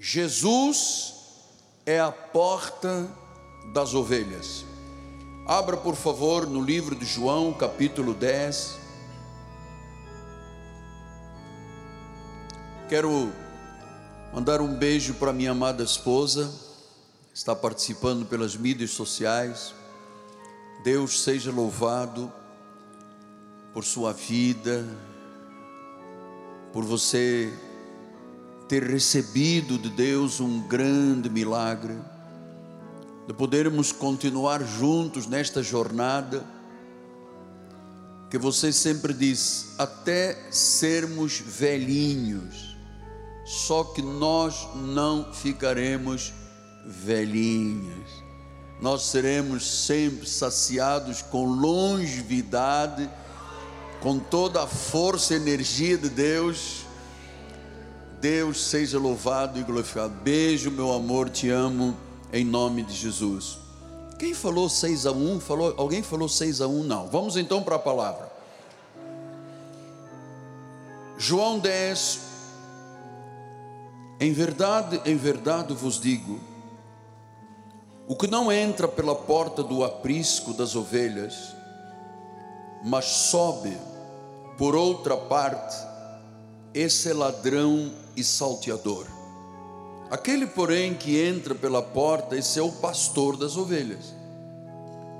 Jesus é a porta das ovelhas. Abra, por favor, no livro de João, capítulo 10. Quero mandar um beijo para minha amada esposa, está participando pelas mídias sociais. Deus seja louvado por sua vida, por você ter recebido de Deus um grande milagre, de podermos continuar juntos nesta jornada, que você sempre diz, até sermos velhinhos, só que nós não ficaremos velhinhos, nós seremos sempre saciados com longevidade, com toda a força e energia de Deus Deus seja louvado e glorificado. Beijo, meu amor, te amo, em nome de Jesus. Quem falou 6 a 1? Falou, alguém falou 6 a 1? Não. Vamos então para a palavra. João 10. Em verdade, em verdade vos digo: o que não entra pela porta do aprisco das ovelhas, mas sobe por outra parte, esse ladrão e salteador. Aquele, porém, que entra pela porta, esse é o pastor das ovelhas.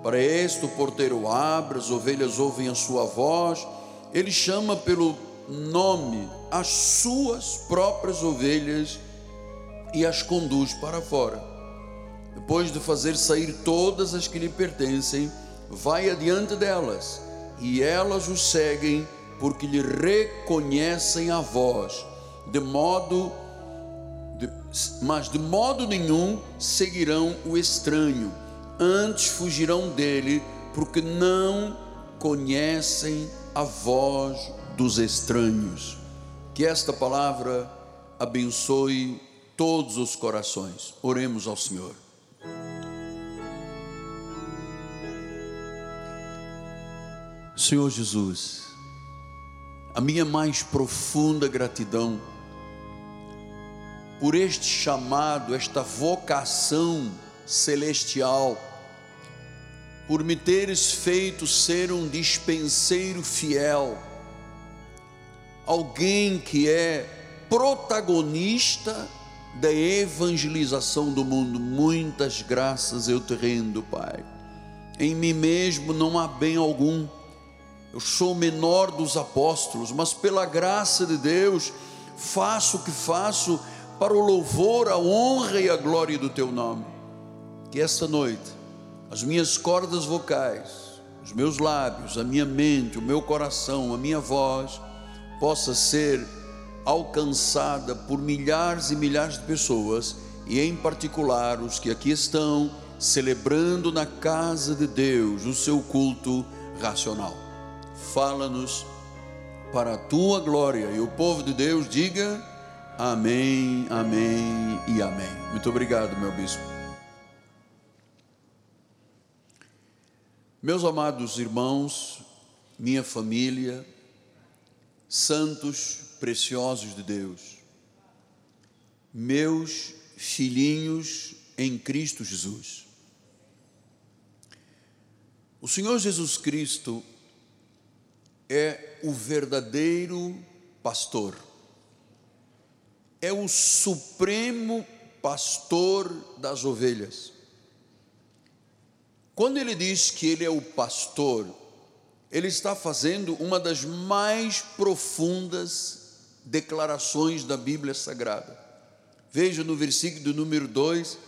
Para este o porteiro abre, as ovelhas ouvem a sua voz, ele chama pelo nome as suas próprias ovelhas e as conduz para fora. Depois de fazer sair todas as que lhe pertencem, vai adiante delas, e elas o seguem, porque lhe reconhecem a voz de modo de, mas de modo nenhum seguirão o estranho, antes fugirão dele, porque não conhecem a voz dos estranhos. Que esta palavra abençoe todos os corações. Oremos ao Senhor. Senhor Jesus, a minha mais profunda gratidão por este chamado, esta vocação celestial, por me teres feito ser um dispenseiro fiel, alguém que é protagonista da evangelização do mundo. Muitas graças eu te rendo, Pai. Em mim mesmo não há bem algum. Eu sou o menor dos apóstolos, mas pela graça de Deus faço o que faço para o louvor, a honra e a glória do teu nome. Que esta noite as minhas cordas vocais, os meus lábios, a minha mente, o meu coração, a minha voz possa ser alcançada por milhares e milhares de pessoas e em particular os que aqui estão celebrando na casa de Deus o seu culto racional. Fala-nos para a tua glória e o povo de Deus diga Amém, amém e amém. Muito obrigado, meu bispo. Meus amados irmãos, minha família, santos preciosos de Deus, meus filhinhos em Cristo Jesus. O Senhor Jesus Cristo é o verdadeiro pastor é o supremo pastor das ovelhas. Quando ele diz que ele é o pastor, ele está fazendo uma das mais profundas declarações da Bíblia Sagrada. Veja no versículo número 2,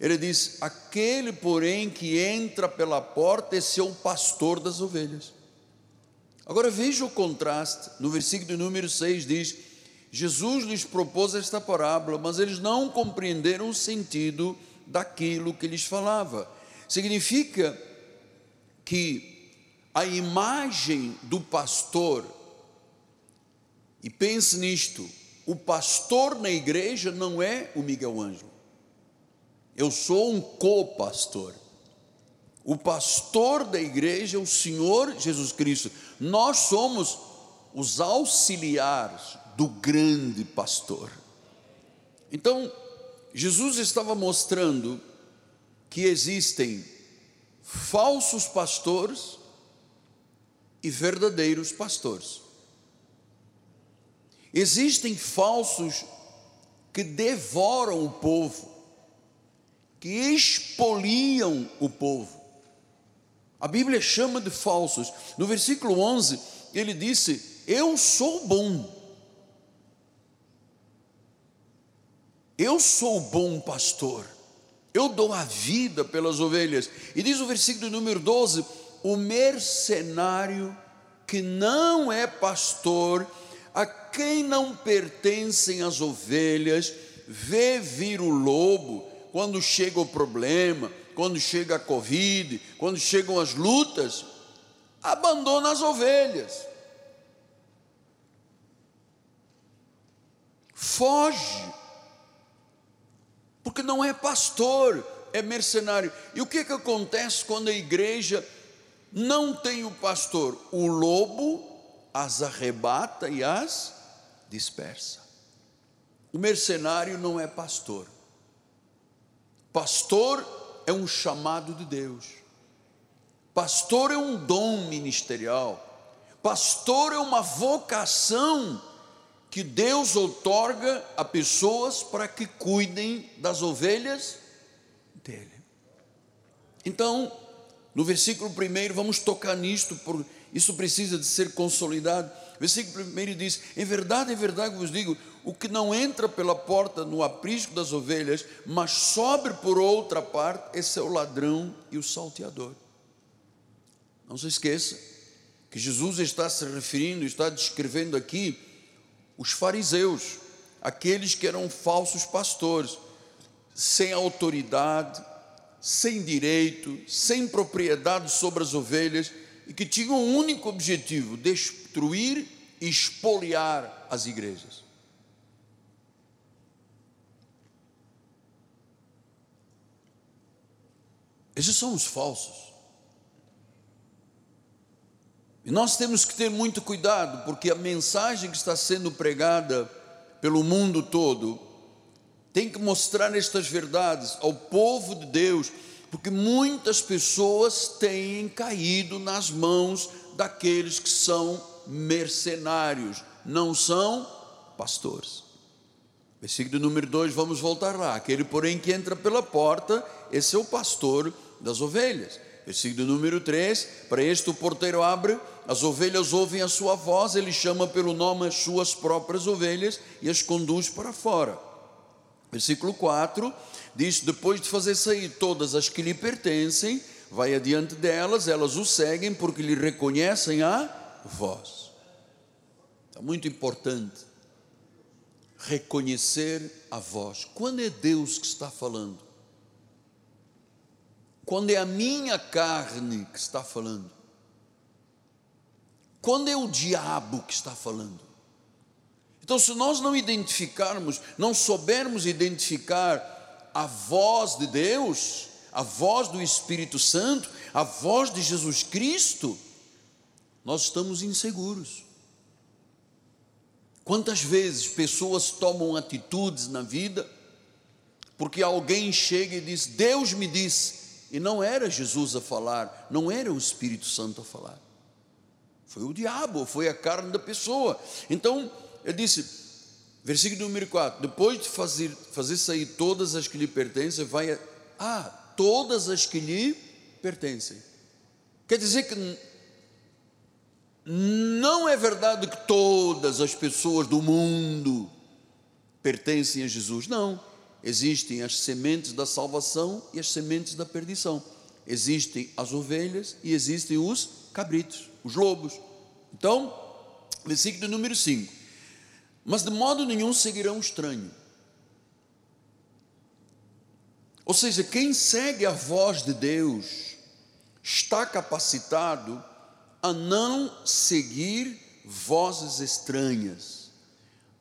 ele diz: Aquele, porém, que entra pela porta, esse é o pastor das ovelhas. Agora veja o contraste, no versículo número 6 diz: Jesus lhes propôs esta parábola, mas eles não compreenderam o sentido daquilo que lhes falava. Significa que a imagem do pastor, e pense nisto, o pastor na igreja não é o Miguel Ângelo. Eu sou um co-pastor. O pastor da igreja é o Senhor Jesus Cristo. Nós somos os auxiliares do grande pastor. Então, Jesus estava mostrando que existem falsos pastores e verdadeiros pastores. Existem falsos que devoram o povo, que expoliam o povo. A Bíblia chama de falsos. No versículo 11, ele disse: Eu sou bom. Eu sou o bom pastor. Eu dou a vida pelas ovelhas. E diz o versículo número 12: O mercenário que não é pastor, a quem não pertencem as ovelhas, vê vir o lobo quando chega o problema, quando chega a Covid, quando chegam as lutas, abandona as ovelhas. Foge porque não é pastor, é mercenário. E o que, que acontece quando a igreja não tem o pastor? O lobo as arrebata e as dispersa. O mercenário não é pastor. Pastor é um chamado de Deus. Pastor é um dom ministerial. Pastor é uma vocação que Deus outorga a pessoas para que cuidem das ovelhas dele. Então, no versículo 1, vamos tocar nisto, por isso precisa de ser consolidado. Versículo 1 diz: Em verdade, em verdade vos digo, o que não entra pela porta no aprisco das ovelhas, mas sobe por outra parte, esse é o ladrão e o salteador. Não se esqueça que Jesus está se referindo, está descrevendo aqui os fariseus, aqueles que eram falsos pastores, sem autoridade, sem direito, sem propriedade sobre as ovelhas e que tinham um único objetivo: destruir e expoliar as igrejas. Esses são os falsos. E nós temos que ter muito cuidado, porque a mensagem que está sendo pregada pelo mundo todo tem que mostrar estas verdades ao povo de Deus, porque muitas pessoas têm caído nas mãos daqueles que são mercenários, não são pastores. Versículo número 2, vamos voltar lá. Aquele, porém, que entra pela porta, esse é o pastor das ovelhas. Versículo número 3: Para este o porteiro abre, as ovelhas ouvem a sua voz, ele chama pelo nome as suas próprias ovelhas e as conduz para fora. Versículo 4 diz: Depois de fazer sair todas as que lhe pertencem, vai adiante delas, elas o seguem porque lhe reconhecem a voz. É muito importante reconhecer a voz. Quando é Deus que está falando? Quando é a minha carne que está falando, quando é o diabo que está falando. Então, se nós não identificarmos, não soubermos identificar a voz de Deus, a voz do Espírito Santo, a voz de Jesus Cristo, nós estamos inseguros. Quantas vezes pessoas tomam atitudes na vida, porque alguém chega e diz: Deus me disse, e não era Jesus a falar, não era o Espírito Santo a falar. Foi o diabo, foi a carne da pessoa. Então, ele disse, versículo número 4: depois de fazer, fazer sair todas as que lhe pertencem, vai. A, ah, todas as que lhe pertencem. Quer dizer que não é verdade que todas as pessoas do mundo pertencem a Jesus. Não existem as sementes da salvação e as sementes da perdição. Existem as ovelhas e existem os cabritos, os lobos. Então, versículo número 5. Mas de modo nenhum seguirão o estranho. Ou seja, quem segue a voz de Deus está capacitado a não seguir vozes estranhas.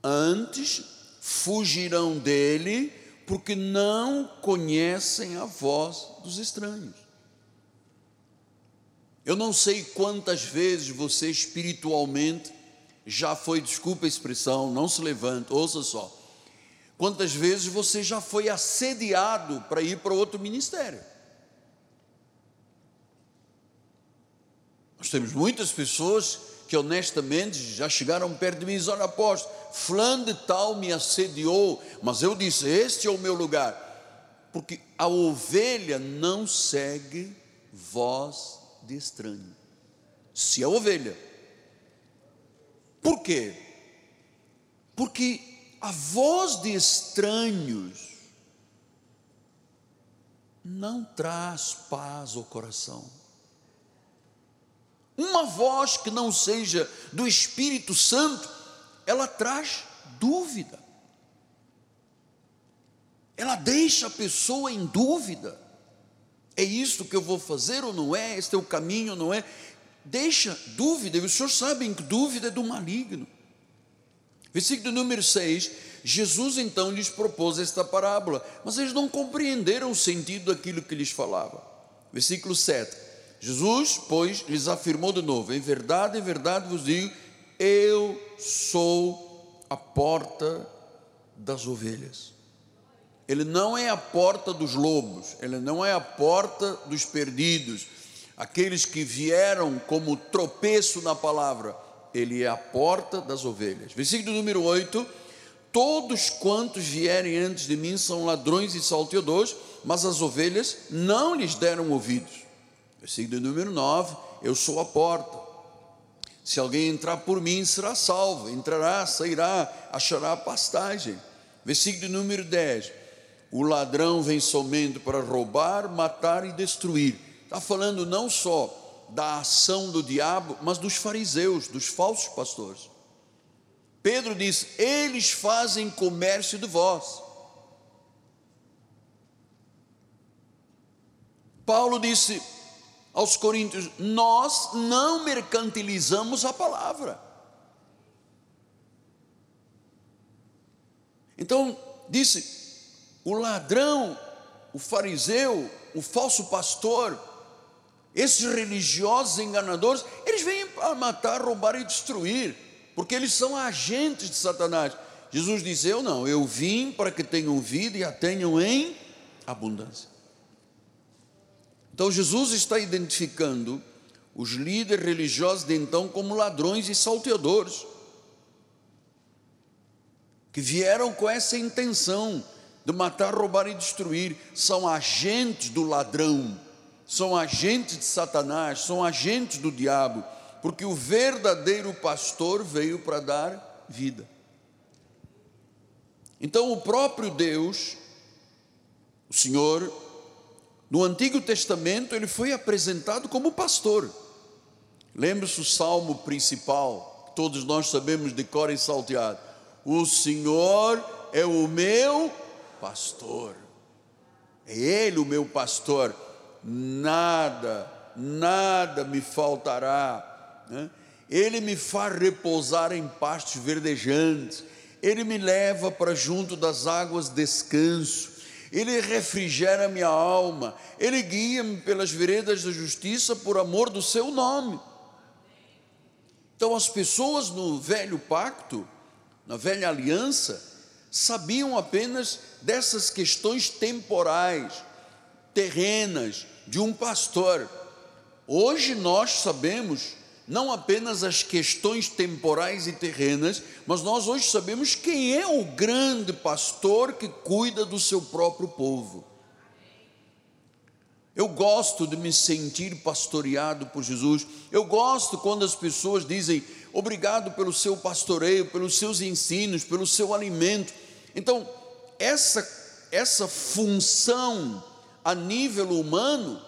Antes fugirão dele porque não conhecem a voz dos estranhos. Eu não sei quantas vezes você espiritualmente já foi, desculpa a expressão, não se levanta, ouça só. Quantas vezes você já foi assediado para ir para outro ministério? Nós temos muitas pessoas que honestamente já chegaram perto de mim e Olha, apóstolo, fulano de tal me assediou, mas eu disse: Este é o meu lugar. Porque a ovelha não segue voz de estranho. Se a ovelha. Por quê? Porque a voz de estranhos não traz paz ao coração. Uma voz que não seja do Espírito Santo, ela traz dúvida. Ela deixa a pessoa em dúvida. É isso que eu vou fazer ou não é? Este é o caminho ou não é? Deixa dúvida, e os senhores sabem que dúvida é do maligno. Versículo número 6, Jesus então lhes propôs esta parábola, mas eles não compreenderam o sentido daquilo que lhes falava. Versículo 7, Jesus, pois, lhes afirmou de novo: Em verdade, em verdade vos digo, eu sou a porta das ovelhas. Ele não é a porta dos lobos, ele não é a porta dos perdidos, aqueles que vieram como tropeço na palavra ele é a porta das ovelhas. Versículo número 8: Todos quantos vierem antes de mim são ladrões e salteadores, mas as ovelhas não lhes deram ouvidos. Versículo número 9: Eu sou a porta. Se alguém entrar por mim, será salvo, entrará, sairá, achará pastagem. Versículo número 10: O ladrão vem somente para roubar, matar e destruir. Está falando não só da ação do diabo, mas dos fariseus, dos falsos pastores. Pedro diz: eles fazem comércio de vós. Paulo disse aos Coríntios: Nós não mercantilizamos a palavra. Então, disse: o ladrão, o fariseu, o falso pastor, esses religiosos enganadores, eles vêm para matar, roubar e destruir, porque eles são agentes de Satanás. Jesus disse: Eu não, eu vim para que tenham vida e a tenham em abundância. Então Jesus está identificando os líderes religiosos de então como ladrões e salteadores, que vieram com essa intenção de matar, roubar e destruir, são agentes do ladrão são agentes de Satanás, são agentes do diabo, porque o verdadeiro pastor veio para dar vida. Então, o próprio Deus, o Senhor, no Antigo Testamento, ele foi apresentado como pastor. Lembre-se o salmo principal, todos nós sabemos de cor e salteado: O Senhor é o meu pastor, é Ele o meu pastor nada, nada me faltará. Né? Ele me faz repousar em pastos verdejantes, Ele me leva para junto das águas descanso, Ele refrigera minha alma, Ele guia-me pelas veredas da justiça por amor do Seu nome. Então, as pessoas no velho pacto, na velha aliança, sabiam apenas dessas questões temporais, terrenas, de um pastor. Hoje nós sabemos não apenas as questões temporais e terrenas, mas nós hoje sabemos quem é o grande pastor que cuida do seu próprio povo. Eu gosto de me sentir pastoreado por Jesus. Eu gosto quando as pessoas dizem obrigado pelo seu pastoreio, pelos seus ensinos, pelo seu alimento. Então, essa essa função a nível humano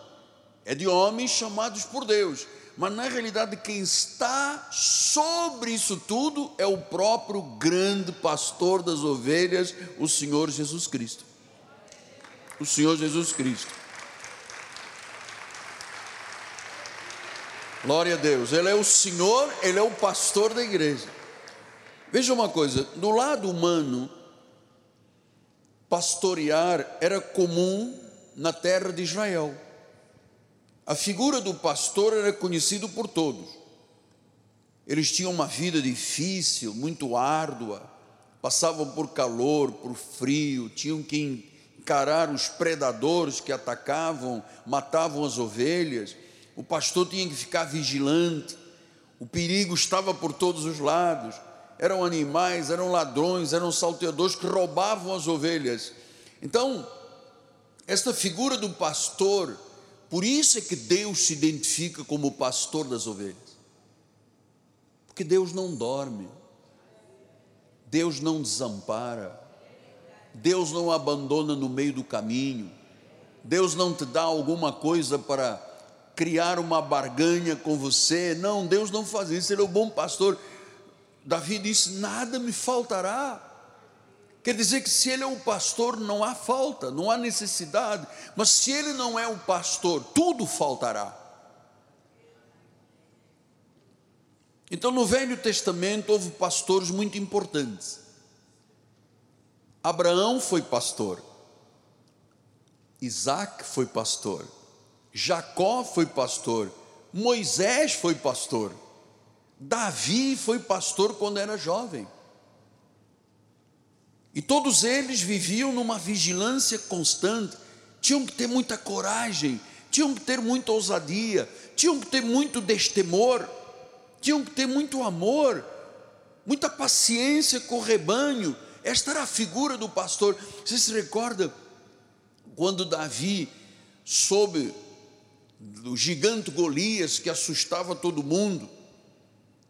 é de homens chamados por Deus, mas na realidade quem está sobre isso tudo é o próprio grande pastor das ovelhas, o Senhor Jesus Cristo. O Senhor Jesus Cristo. Glória a Deus. Ele é o Senhor, ele é o pastor da igreja. Veja uma coisa, do lado humano, pastorear era comum na terra de Israel. A figura do pastor era conhecido por todos. Eles tinham uma vida difícil, muito árdua, passavam por calor, por frio, tinham que encarar os predadores que atacavam, matavam as ovelhas. O pastor tinha que ficar vigilante. O perigo estava por todos os lados. Eram animais, eram ladrões, eram salteadores que roubavam as ovelhas. Então, esta figura do pastor, por isso é que Deus se identifica como o pastor das ovelhas. Porque Deus não dorme. Deus não desampara. Deus não abandona no meio do caminho. Deus não te dá alguma coisa para criar uma barganha com você. Não, Deus não faz isso. Ele é o bom pastor. Davi disse: Nada me faltará. Quer dizer que se ele é o pastor, não há falta, não há necessidade. Mas se ele não é o pastor, tudo faltará. Então, no Velho Testamento, houve pastores muito importantes. Abraão foi pastor, Isaac foi pastor, Jacó foi pastor, Moisés foi pastor, Davi foi pastor quando era jovem. E todos eles viviam numa vigilância constante, tinham que ter muita coragem, tinham que ter muita ousadia, tinham que ter muito destemor tinham que ter muito amor, muita paciência com o rebanho. Esta era a figura do pastor. Você se recorda quando Davi soube do gigante Golias que assustava todo mundo?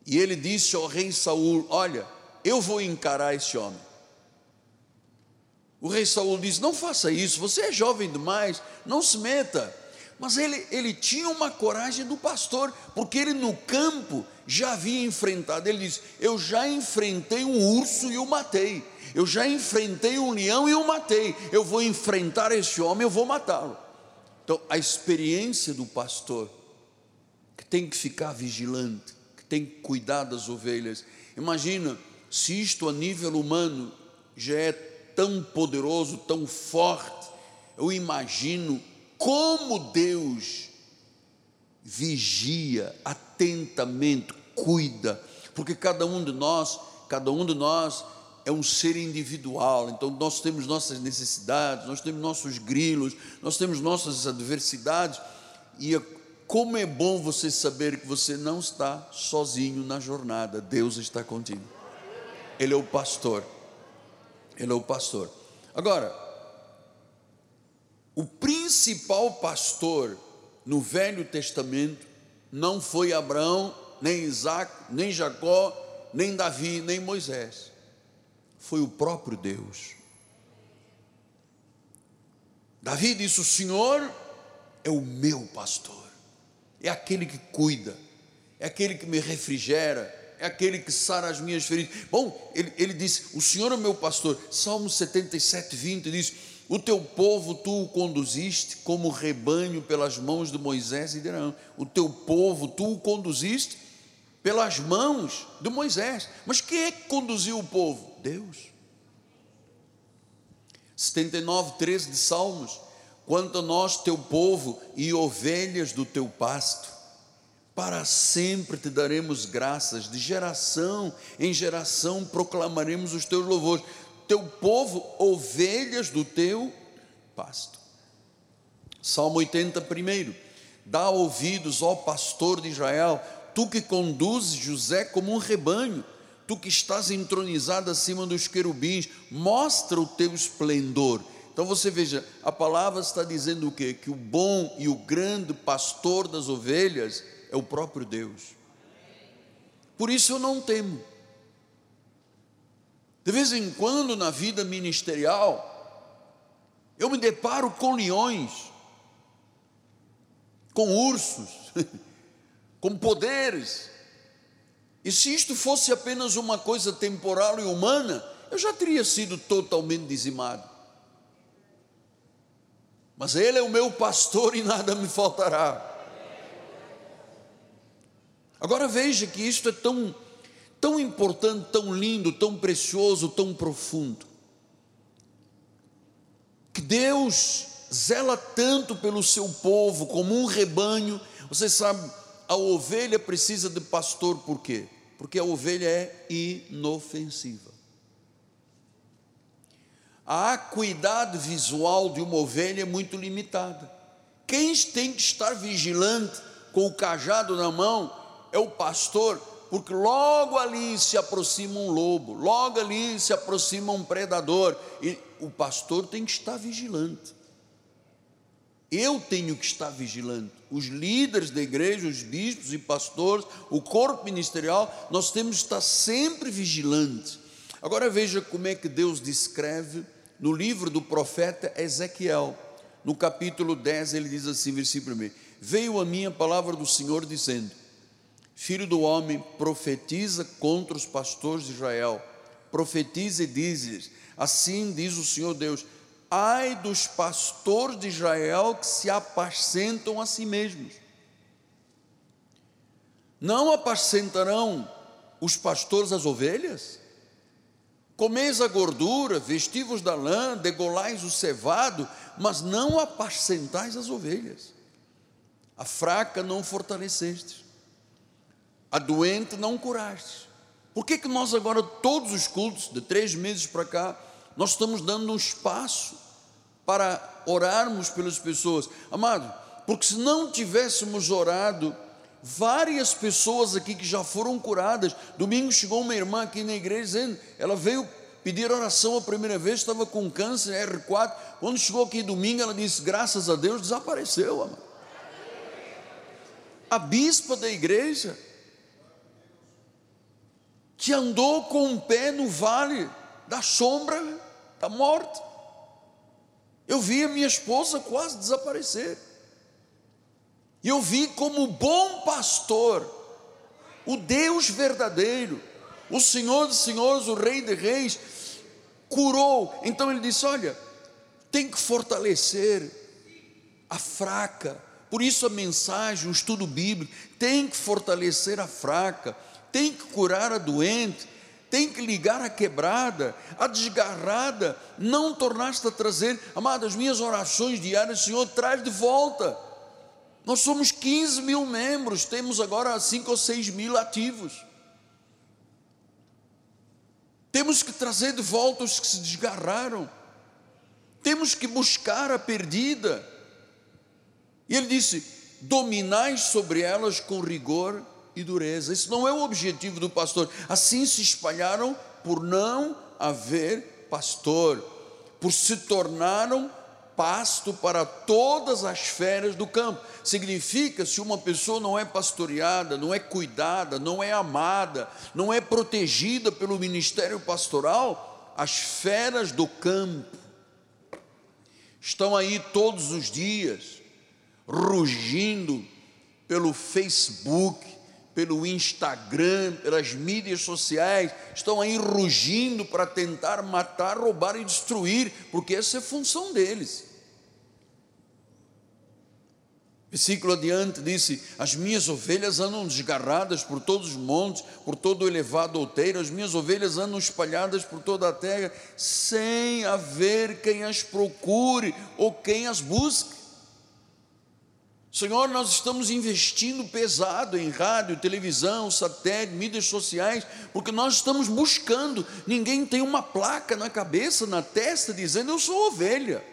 E ele disse ao rei Saul: Olha, eu vou encarar esse homem. O rei Saul disse: Não faça isso, você é jovem demais, não se meta. Mas ele, ele tinha uma coragem do pastor, porque ele no campo já havia enfrentado. Ele diz: Eu já enfrentei um urso e o matei. Eu já enfrentei um leão e o matei. Eu vou enfrentar esse homem, eu vou matá-lo. Então, a experiência do pastor, que tem que ficar vigilante, que tem que cuidar das ovelhas. Imagina se isto a nível humano já é tão poderoso, tão forte. Eu imagino como Deus vigia atentamente, cuida, porque cada um de nós, cada um de nós é um ser individual, então nós temos nossas necessidades, nós temos nossos grilos, nós temos nossas adversidades, e é, como é bom você saber que você não está sozinho na jornada, Deus está contigo. Ele é o pastor. Ele é o pastor. Agora, o principal pastor no Velho Testamento não foi Abraão, nem Isaac, nem Jacó, nem Davi, nem Moisés. Foi o próprio Deus. Davi disse: O Senhor é o meu pastor, é aquele que cuida, é aquele que me refrigera, é aquele que sara as minhas feridas. Bom, ele, ele disse: O Senhor é meu pastor. Salmo 77, 20 diz: o teu povo tu o conduziste como rebanho pelas mãos de Moisés e de Arão. O teu povo tu o conduziste pelas mãos de Moisés. Mas quem é que conduziu o povo? Deus. 79, 13 de Salmos. Quanto a nós, teu povo e ovelhas do teu pasto, para sempre te daremos graças, de geração em geração proclamaremos os teus louvores teu povo ovelhas do teu pasto. Salmo 80, primeiro. Dá ouvidos, ó pastor de Israel, tu que conduzes José como um rebanho, tu que estás entronizado acima dos querubins, mostra o teu esplendor. Então você veja, a palavra está dizendo o quê? Que o bom e o grande pastor das ovelhas é o próprio Deus. Por isso eu não temo. De vez em quando na vida ministerial, eu me deparo com leões, com ursos, com poderes. E se isto fosse apenas uma coisa temporal e humana, eu já teria sido totalmente dizimado. Mas Ele é o meu pastor e nada me faltará. Agora veja que isto é tão tão importante, tão lindo, tão precioso, tão profundo. Que Deus zela tanto pelo seu povo como um rebanho. Você sabe, a ovelha precisa de pastor por quê? Porque a ovelha é inofensiva. A acuidade visual de uma ovelha é muito limitada. Quem tem que estar vigilante com o cajado na mão é o pastor, porque logo ali se aproxima um lobo, logo ali se aproxima um predador, e o pastor tem que estar vigilante. Eu tenho que estar vigilante. Os líderes da igreja, os bispos e pastores, o corpo ministerial, nós temos que estar sempre vigilantes. Agora veja como é que Deus descreve no livro do profeta Ezequiel, no capítulo 10, ele diz assim, versículo 1: Veio a minha palavra do Senhor dizendo: Filho do homem, profetiza contra os pastores de Israel, profetiza e diz Assim diz o Senhor Deus: ai dos pastores de Israel que se apacentam a si mesmos. Não apacentarão os pastores as ovelhas? Comeis a gordura, vestivos da lã, degolais o cevado, mas não apacentais as ovelhas. A fraca não fortalecestes, a doente não curaste. Por que, que nós agora, todos os cultos, de três meses para cá, nós estamos dando um espaço para orarmos pelas pessoas. Amado, porque se não tivéssemos orado, várias pessoas aqui que já foram curadas. Domingo chegou uma irmã aqui na igreja dizendo, ela veio pedir oração a primeira vez, estava com câncer R4. Quando chegou aqui domingo, ela disse: Graças a Deus, desapareceu, amado. A bispa da igreja, que andou com um pé no vale da sombra da morte. Eu vi a minha esposa quase desaparecer. E eu vi como bom pastor, o Deus verdadeiro, o Senhor dos senhores, o Rei de reis, curou. Então ele disse: Olha, tem que fortalecer a fraca. Por isso a mensagem, o estudo bíblico, tem que fortalecer a fraca, tem que curar a doente, tem que ligar a quebrada, a desgarrada, não tornaste a trazer, amado, as minhas orações diárias, Senhor, traz de volta. Nós somos 15 mil membros, temos agora 5 ou 6 mil ativos. Temos que trazer de volta os que se desgarraram, temos que buscar a perdida. E ele disse: dominai sobre elas com rigor e dureza. Isso não é o objetivo do pastor. Assim se espalharam por não haver pastor, por se tornaram pasto para todas as feras do campo. Significa se uma pessoa não é pastoreada, não é cuidada, não é amada, não é protegida pelo ministério pastoral, as feras do campo estão aí todos os dias, rugindo pelo Facebook, pelo Instagram, pelas mídias sociais, estão aí rugindo para tentar matar, roubar e destruir, porque essa é função deles. Versículo adiante disse: As minhas ovelhas andam desgarradas por todos os montes, por todo o elevado outeiro, as minhas ovelhas andam espalhadas por toda a terra, sem haver quem as procure ou quem as busque. Senhor, nós estamos investindo pesado em rádio, televisão, satélite, mídias sociais, porque nós estamos buscando. Ninguém tem uma placa na cabeça, na testa, dizendo eu sou ovelha.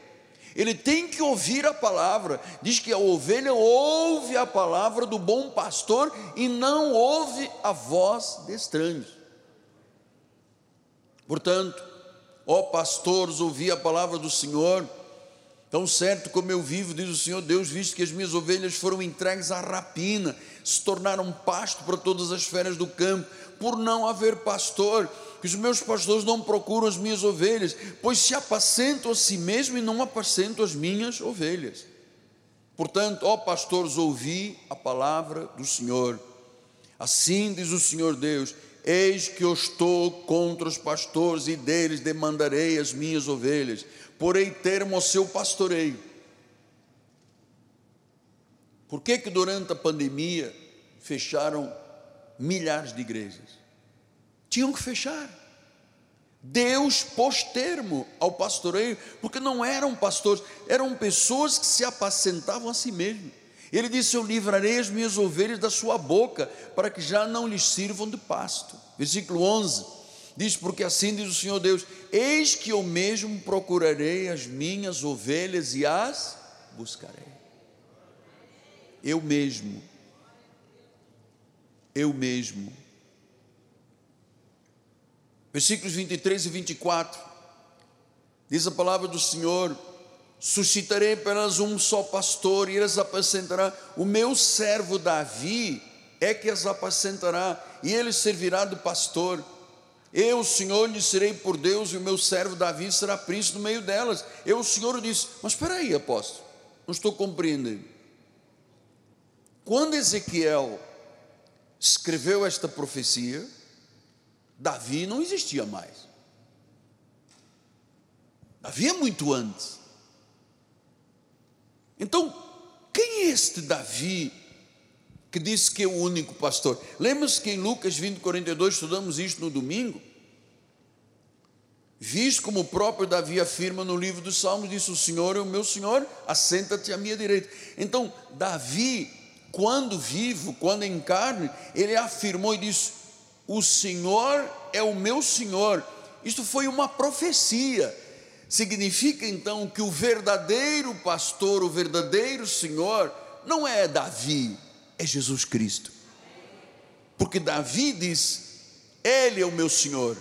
Ele tem que ouvir a palavra. Diz que a ovelha ouve a palavra do bom pastor e não ouve a voz de estranhos. Portanto, ó pastores, ouvi a palavra do Senhor Tão certo como eu vivo, diz o Senhor Deus, visto que as minhas ovelhas foram entregues à rapina, se tornaram pasto para todas as feras do campo, por não haver pastor, que os meus pastores não procuram as minhas ovelhas, pois se apacentam a si mesmo e não apacentam as minhas ovelhas. Portanto, ó pastores, ouvi a palavra do Senhor. Assim diz o Senhor Deus: Eis que eu estou contra os pastores e deles demandarei as minhas ovelhas porei termo ao seu pastoreio. Por que que durante a pandemia fecharam milhares de igrejas? Tinham que fechar. Deus pôs termo ao pastoreio, porque não eram pastores, eram pessoas que se apacentavam a si mesmos. Ele disse: Eu livrarei as minhas ovelhas da sua boca, para que já não lhes sirvam de pasto. Versículo 11 Diz: Porque assim diz o Senhor Deus: Eis que eu mesmo procurarei as minhas ovelhas e as buscarei. Eu mesmo. Eu mesmo. Versículos 23 e 24. Diz a palavra do Senhor: suscitarei apenas um só pastor e eles apacentará. O meu servo Davi é que as apacentará e ele servirá de pastor. Eu, o Senhor, lhe serei por Deus e o meu servo Davi será príncipe no meio delas. Eu, o Senhor, disse: Mas espera aí, apóstolo, não estou compreendendo. Quando Ezequiel escreveu esta profecia, Davi não existia mais. Davi é muito antes. Então, quem é este Davi que disse que é o único pastor? Lembra-se que em Lucas 20, 42 estudamos isto no domingo? Visto como o próprio Davi afirma no livro dos Salmos, disse: O Senhor é o meu Senhor, assenta-te à minha direita. Então, Davi, quando vivo, quando em carne, ele afirmou e disse: O Senhor é o meu Senhor. Isto foi uma profecia Significa então que o verdadeiro pastor, o verdadeiro Senhor, não é Davi, é Jesus Cristo. Porque Davi diz: Ele é o meu Senhor.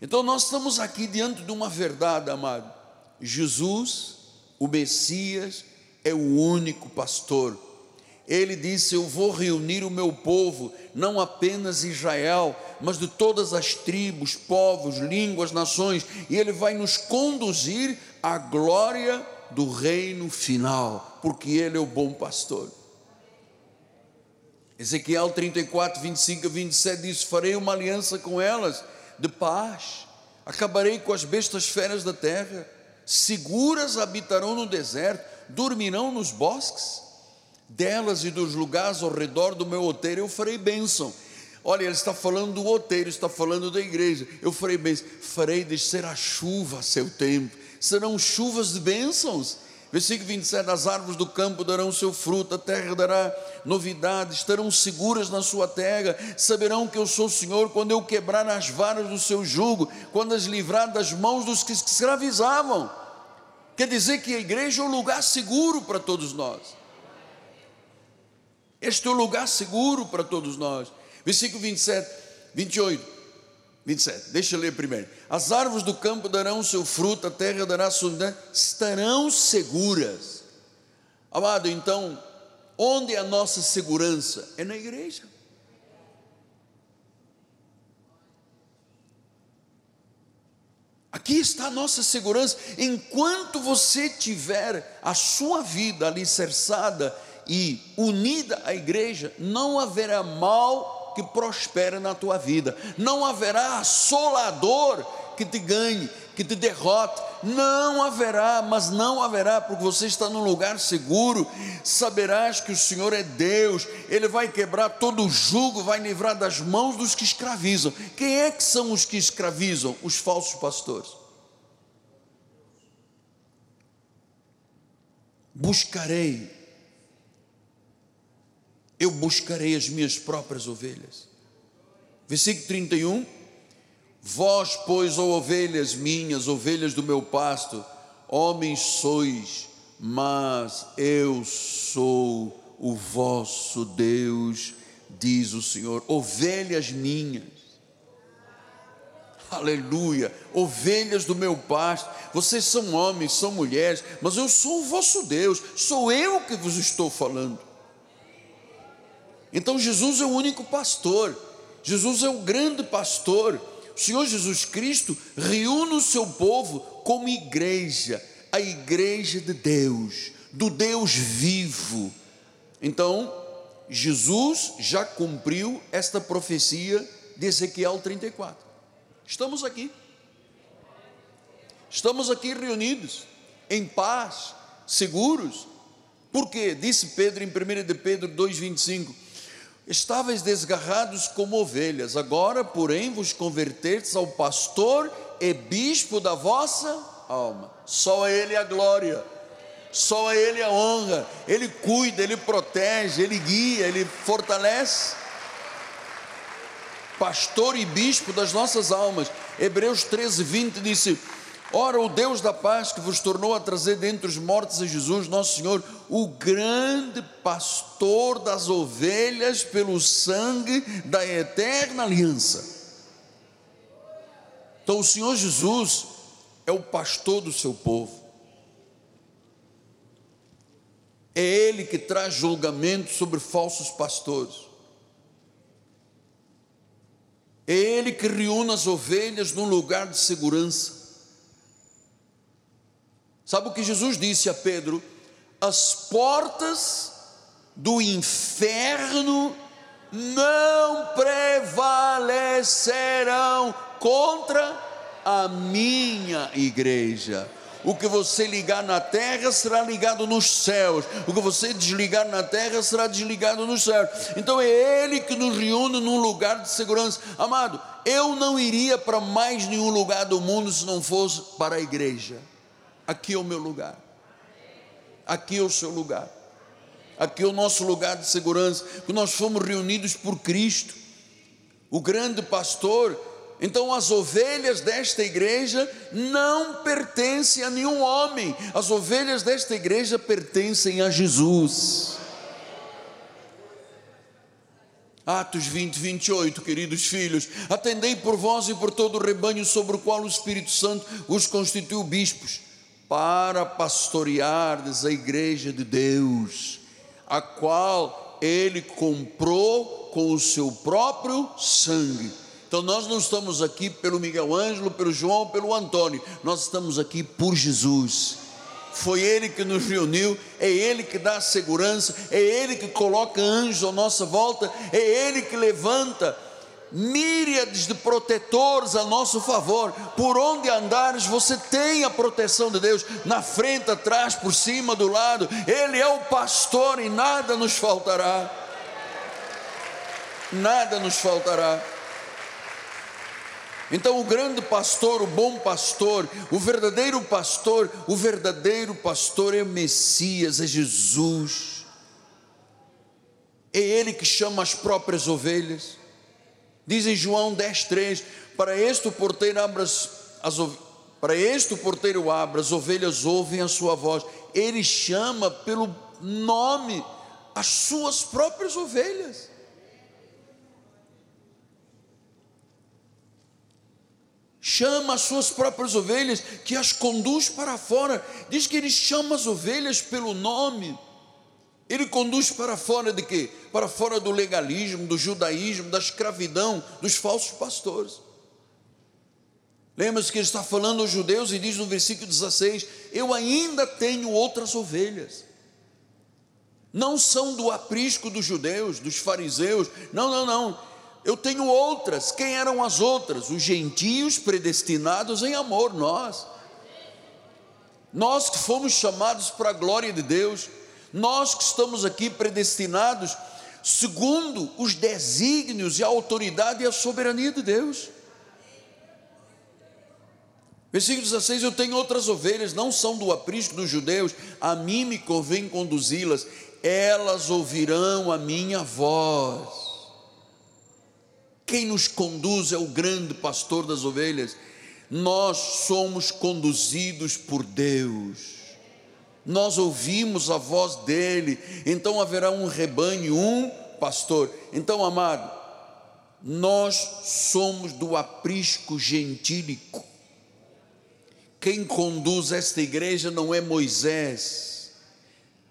Então nós estamos aqui diante de uma verdade, amado. Jesus, o Messias, é o único pastor ele disse: Eu vou reunir o meu povo, não apenas Israel, mas de todas as tribos, povos, línguas, nações, e ele vai nos conduzir à glória do reino final, porque ele é o bom pastor. Ezequiel 34, 25 a 27 diz: Farei uma aliança com elas de paz, acabarei com as bestas feras da terra, seguras habitarão no deserto, dormirão nos bosques delas e dos lugares ao redor do meu outeiro, eu farei bênção. Olha, ele está falando do outeiro, está falando da igreja. Eu farei bênção, farei descer a chuva a seu tempo, serão chuvas de bênçãos. Versículo 27: As árvores do campo darão seu fruto, a terra dará novidade, estarão seguras na sua terra, saberão que eu sou o Senhor quando eu quebrar as varas do seu jugo, quando as livrar das mãos dos que escravizavam. Quer dizer que a igreja é um lugar seguro para todos nós. Este é o lugar seguro para todos nós. Versículo 27, 28. 27, deixa eu ler primeiro. As árvores do campo darão seu fruto, a terra dará sua estarão seguras. Amado, então, onde é a nossa segurança? É na igreja. Aqui está a nossa segurança. Enquanto você tiver a sua vida alicerçada e unida à igreja, não haverá mal que prospere na tua vida, não haverá assolador que te ganhe, que te derrote, não haverá, mas não haverá, porque você está num lugar seguro, saberás que o Senhor é Deus, Ele vai quebrar todo o jugo, vai livrar das mãos dos que escravizam. Quem é que são os que escravizam? Os falsos pastores. Buscarei eu buscarei as minhas próprias ovelhas. Versículo 31. Vós, pois, ó ovelhas minhas, ovelhas do meu pasto, homens sois, mas eu sou o vosso Deus, diz o Senhor. Ovelhas minhas. Aleluia, ovelhas do meu pasto, vocês são homens, são mulheres, mas eu sou o vosso Deus, sou eu que vos estou falando. Então Jesus é o único pastor, Jesus é o grande pastor. O Senhor Jesus Cristo reúne o seu povo como igreja, a igreja de Deus, do Deus vivo. Então, Jesus já cumpriu esta profecia de Ezequiel 34. Estamos aqui. Estamos aqui reunidos, em paz, seguros. Porque, disse Pedro em 1 de Pedro 2,25: Estáveis desgarrados como ovelhas, agora, porém, vos convertestes ao pastor e bispo da vossa alma. Só a Ele a glória, só a Ele a honra. Ele cuida, Ele protege, Ele guia, Ele fortalece. pastor e bispo das nossas almas. Hebreus 13, 20 disse: Ora, o Deus da paz que vos tornou a trazer dentre os mortos a Jesus, nosso Senhor, o grande pastor das ovelhas pelo sangue da eterna aliança. Então, o Senhor Jesus é o pastor do seu povo. É Ele que traz julgamento sobre falsos pastores. É Ele que reúne as ovelhas num lugar de segurança. Sabe o que Jesus disse a Pedro? As portas do inferno não prevalecerão contra a minha igreja. O que você ligar na terra será ligado nos céus. O que você desligar na terra será desligado nos céus. Então é Ele que nos reúne num lugar de segurança. Amado, eu não iria para mais nenhum lugar do mundo se não fosse para a igreja. Aqui é o meu lugar. Aqui é o seu lugar. Aqui é o nosso lugar de segurança. Que nós fomos reunidos por Cristo. O grande pastor então, as ovelhas desta igreja não pertencem a nenhum homem, as ovelhas desta igreja pertencem a Jesus. Atos 20, 28, queridos filhos, atendei por vós e por todo o rebanho sobre o qual o Espírito Santo os constituiu bispos, para pastoreardes a igreja de Deus, a qual ele comprou com o seu próprio sangue então nós não estamos aqui pelo Miguel Ângelo, pelo João, pelo Antônio, nós estamos aqui por Jesus. Foi Ele que nos reuniu, é Ele que dá segurança, é Ele que coloca anjos à nossa volta, é Ele que levanta míriades de protetores a nosso favor. Por onde andares, você tem a proteção de Deus, na frente, atrás, por cima, do lado. Ele é o pastor e nada nos faltará. Nada nos faltará. Então, o grande pastor, o bom pastor, o verdadeiro pastor, o verdadeiro pastor é o Messias, é Jesus. É Ele que chama as próprias ovelhas. Diz em João 10,3: Para este porteiro abre as, para este porteiro abre, as ovelhas ouvem a sua voz. Ele chama pelo nome as suas próprias ovelhas. chama as suas próprias ovelhas, que as conduz para fora. Diz que ele chama as ovelhas pelo nome. Ele conduz para fora de quê? Para fora do legalismo, do judaísmo, da escravidão, dos falsos pastores. Lembra-se que ele está falando aos judeus e diz no versículo 16: Eu ainda tenho outras ovelhas. Não são do aprisco dos judeus, dos fariseus. Não, não, não eu tenho outras. Quem eram as outras? Os gentios predestinados em amor, nós. Nós que fomos chamados para a glória de Deus, nós que estamos aqui predestinados segundo os desígnios e a autoridade e a soberania de Deus. Versículo 16: Eu tenho outras ovelhas, não são do aprisco dos judeus, a mim me convém conduzi-las, elas ouvirão a minha voz quem nos conduz é o grande pastor das ovelhas. Nós somos conduzidos por Deus. Nós ouvimos a voz dele. Então haverá um rebanho, um pastor. Então, amado, nós somos do aprisco gentílico. Quem conduz esta igreja não é Moisés.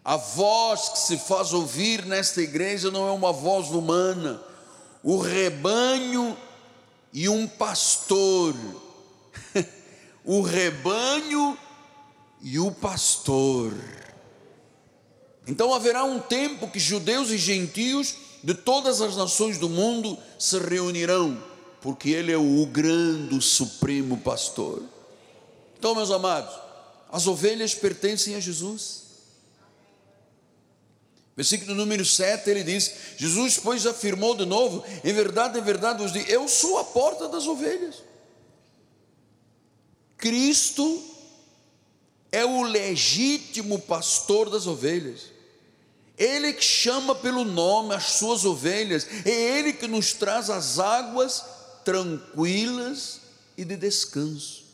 A voz que se faz ouvir nesta igreja não é uma voz humana o rebanho e um pastor. o rebanho e o pastor. Então haverá um tempo que judeus e gentios de todas as nações do mundo se reunirão, porque Ele é o grande, o supremo pastor. Então, meus amados, as ovelhas pertencem a Jesus. Versículo número 7, ele diz: Jesus, pois, afirmou de novo: em verdade, em verdade vos digo, eu sou a porta das ovelhas. Cristo é o legítimo pastor das ovelhas. Ele que chama pelo nome as suas ovelhas, é Ele que nos traz as águas tranquilas e de descanso.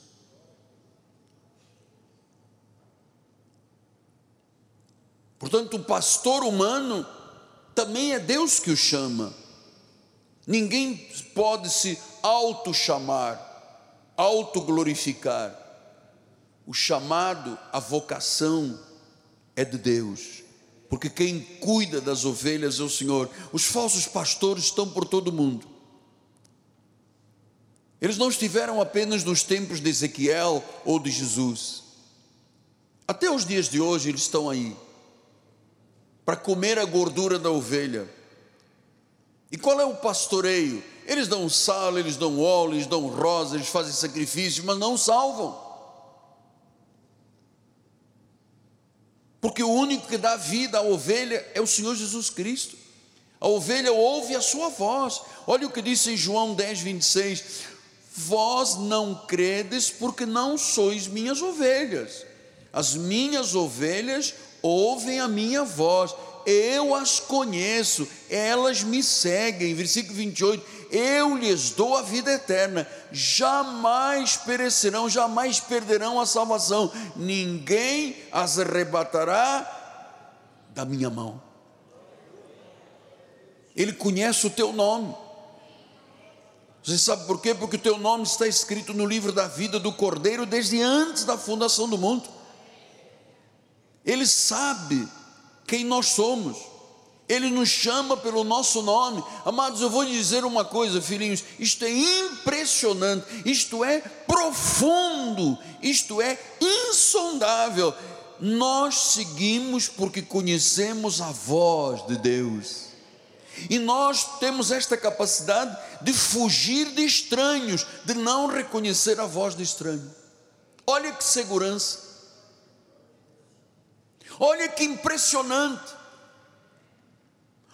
Portanto, o pastor humano também é Deus que o chama. Ninguém pode se auto-chamar, auto-glorificar. O chamado, a vocação é de Deus, porque quem cuida das ovelhas é o Senhor. Os falsos pastores estão por todo o mundo. Eles não estiveram apenas nos tempos de Ezequiel ou de Jesus. Até os dias de hoje eles estão aí para comer a gordura da ovelha. E qual é o pastoreio? Eles dão sal, eles dão óleo, eles dão rosa, eles fazem sacrifícios, mas não salvam. Porque o único que dá vida à ovelha é o Senhor Jesus Cristo. A ovelha ouve a sua voz. Olha o que disse em João 10, 26: Vós não credes porque não sois minhas ovelhas. As minhas ovelhas ouvem a minha voz, eu as conheço, elas me seguem. Versículo 28, eu lhes dou a vida eterna, jamais perecerão, jamais perderão a salvação, ninguém as arrebatará da minha mão. Ele conhece o teu nome. Você sabe por quê? Porque o teu nome está escrito no livro da vida do Cordeiro desde antes da fundação do mundo. Ele sabe quem nós somos. Ele nos chama pelo nosso nome. Amados, eu vou dizer uma coisa, filhinhos: isto é impressionante, isto é profundo, isto é insondável. Nós seguimos porque conhecemos a voz de Deus. E nós temos esta capacidade de fugir de estranhos, de não reconhecer a voz de estranho. Olha que segurança. Olha que impressionante.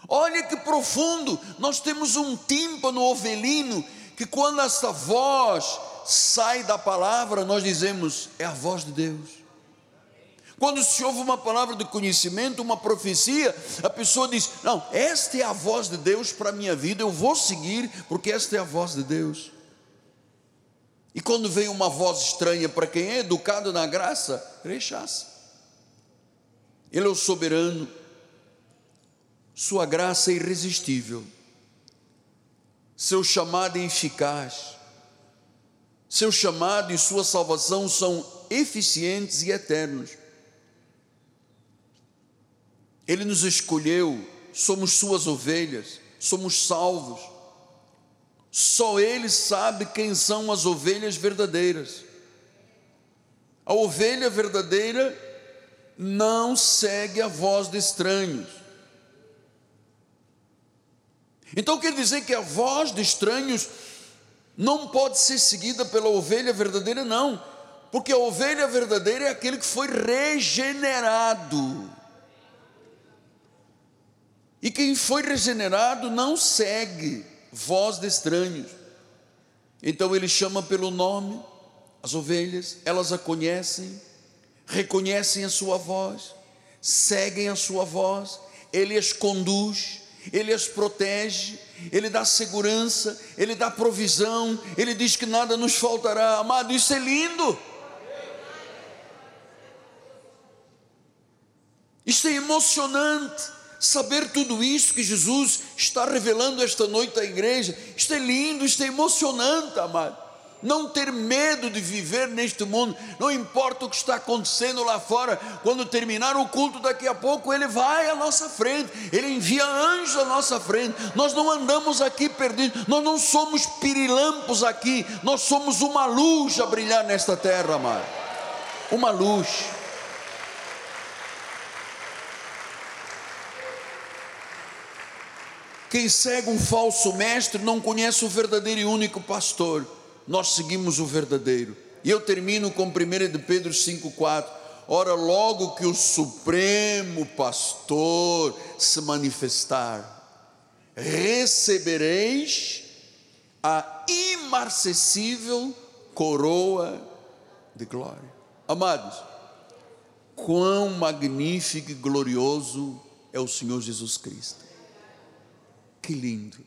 Olha que profundo. Nós temos um tímpano ovelino que quando essa voz sai da palavra, nós dizemos: é a voz de Deus. Quando se ouve uma palavra de conhecimento, uma profecia, a pessoa diz: Não, esta é a voz de Deus para a minha vida, eu vou seguir, porque esta é a voz de Deus. E quando vem uma voz estranha para quem é educado na graça, rechaça. Ele é o soberano, Sua graça é irresistível, Seu chamado é eficaz, Seu chamado e Sua salvação são eficientes e eternos. Ele nos escolheu, somos Suas ovelhas, somos salvos. Só Ele sabe quem são as ovelhas verdadeiras. A ovelha verdadeira não segue a voz de estranhos. Então quer dizer que a voz de estranhos não pode ser seguida pela ovelha verdadeira, não, porque a ovelha verdadeira é aquele que foi regenerado. E quem foi regenerado não segue voz de estranhos. Então ele chama pelo nome as ovelhas, elas a conhecem, reconhecem a sua voz, seguem a sua voz, ele as conduz, ele as protege, ele dá segurança, ele dá provisão, ele diz que nada nos faltará. Amado, isso é lindo. Isso é emocionante saber tudo isso que Jesus está revelando esta noite à igreja. Isto é lindo, isto é emocionante, amado não ter medo de viver neste mundo, não importa o que está acontecendo lá fora, quando terminar o culto daqui a pouco, ele vai à nossa frente, ele envia anjos à nossa frente, nós não andamos aqui perdidos, nós não somos pirilampos aqui, nós somos uma luz a brilhar nesta terra, amado, uma luz. Quem segue um falso mestre não conhece o verdadeiro e único pastor nós seguimos o verdadeiro. E eu termino com 1 de Pedro 5,4. Ora, logo que o Supremo Pastor se manifestar, recebereis a imarcessível coroa de glória. Amados, quão magnífico e glorioso é é o Senhor Jesus Cristo. Que lindo,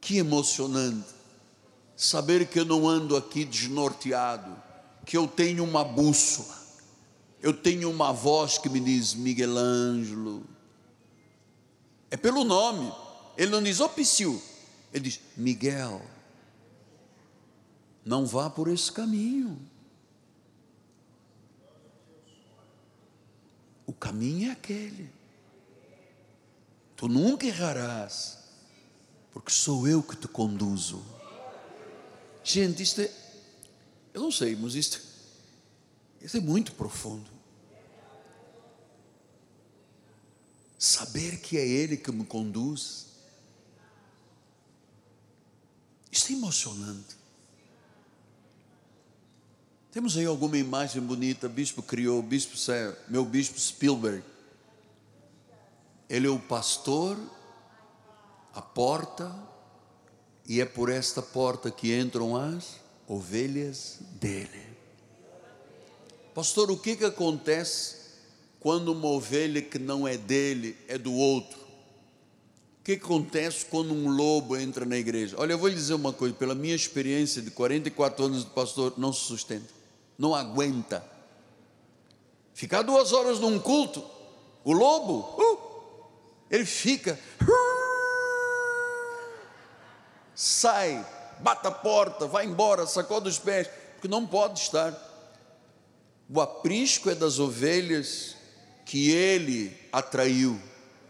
que emocionante saber que eu não ando aqui desnorteado, que eu tenho uma bússola, eu tenho uma voz que me diz Miguel Ângelo. É pelo nome, ele não diz, ó oh, ele diz, Miguel, não vá por esse caminho. O caminho é aquele. Tu nunca errarás, porque sou eu que te conduzo. Gente, isto é, eu não sei, mas isto, isto é muito profundo. Saber que é Ele que me conduz, isto é emocionante. Temos aí alguma imagem bonita, bispo criou, bispo, meu bispo Spielberg. Ele é o pastor, a porta, e é por esta porta que entram as ovelhas dele. Pastor, o que, que acontece quando uma ovelha que não é dele é do outro? O que acontece quando um lobo entra na igreja? Olha, eu vou lhe dizer uma coisa, pela minha experiência de 44 anos de pastor, não se sustenta não aguenta. Ficar duas horas num culto, o lobo, uh, ele fica, uh, sai, bata a porta, vai embora, sacode os pés, porque não pode estar. O aprisco é das ovelhas que ele atraiu,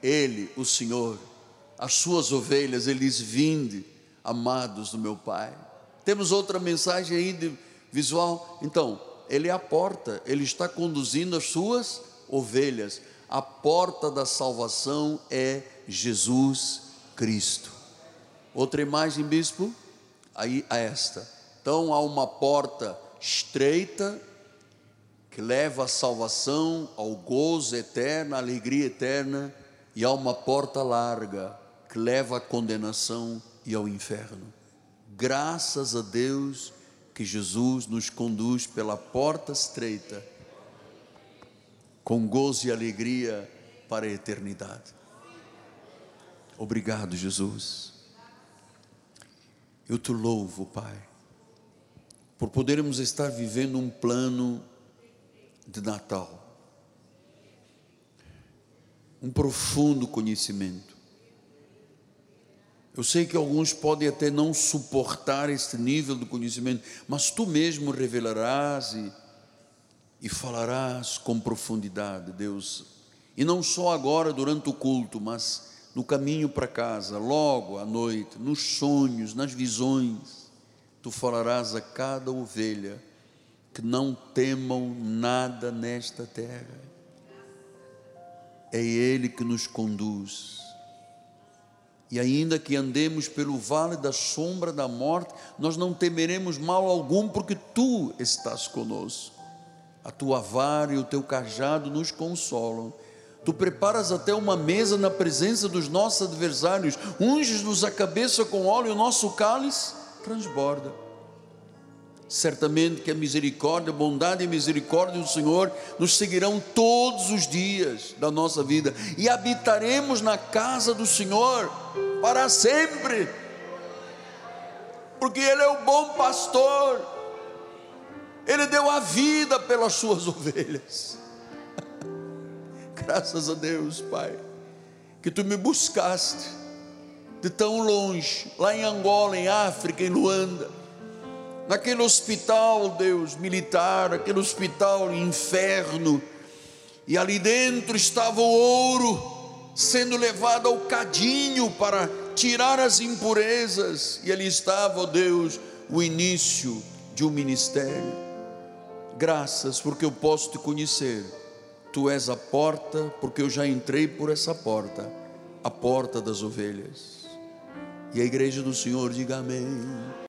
ele, o Senhor, as suas ovelhas, ele diz: Vinde, amados do meu Pai. Temos outra mensagem aí de visual. Então, ele é a porta, ele está conduzindo as suas ovelhas. A porta da salvação é Jesus Cristo. Outra imagem, bispo? Aí a esta. Então há uma porta estreita que leva à salvação, ao gozo eterno, à alegria eterna, e há uma porta larga que leva à condenação e ao inferno. Graças a Deus que Jesus nos conduz pela porta estreita, com gozo e alegria para a eternidade. Obrigado, Jesus. Eu te louvo, Pai, por podermos estar vivendo um plano de Natal, um profundo conhecimento eu sei que alguns podem até não suportar este nível de conhecimento, mas tu mesmo revelarás e, e falarás com profundidade, Deus. E não só agora durante o culto, mas no caminho para casa, logo à noite, nos sonhos, nas visões, tu falarás a cada ovelha que não temam nada nesta terra. É Ele que nos conduz e ainda que andemos pelo vale da sombra da morte, nós não temeremos mal algum, porque tu estás conosco. A tua vara e o teu cajado nos consolam. Tu preparas até uma mesa na presença dos nossos adversários, unges-nos a cabeça com óleo e o nosso cálice transborda. Certamente que a misericórdia, a bondade e a misericórdia do Senhor nos seguirão todos os dias da nossa vida e habitaremos na casa do Senhor para sempre, porque Ele é o bom pastor, Ele deu a vida pelas suas ovelhas. Graças a Deus, Pai, que Tu me buscaste de tão longe, lá em Angola, em África, em Luanda, naquele hospital, Deus, militar, aquele hospital inferno, e ali dentro estava o ouro, sendo levado ao cadinho para tirar as impurezas, e ali estava, ó Deus, o início de um ministério. Graças, porque eu posso te conhecer. Tu és a porta, porque eu já entrei por essa porta, a porta das ovelhas. E a igreja do Senhor diga amém.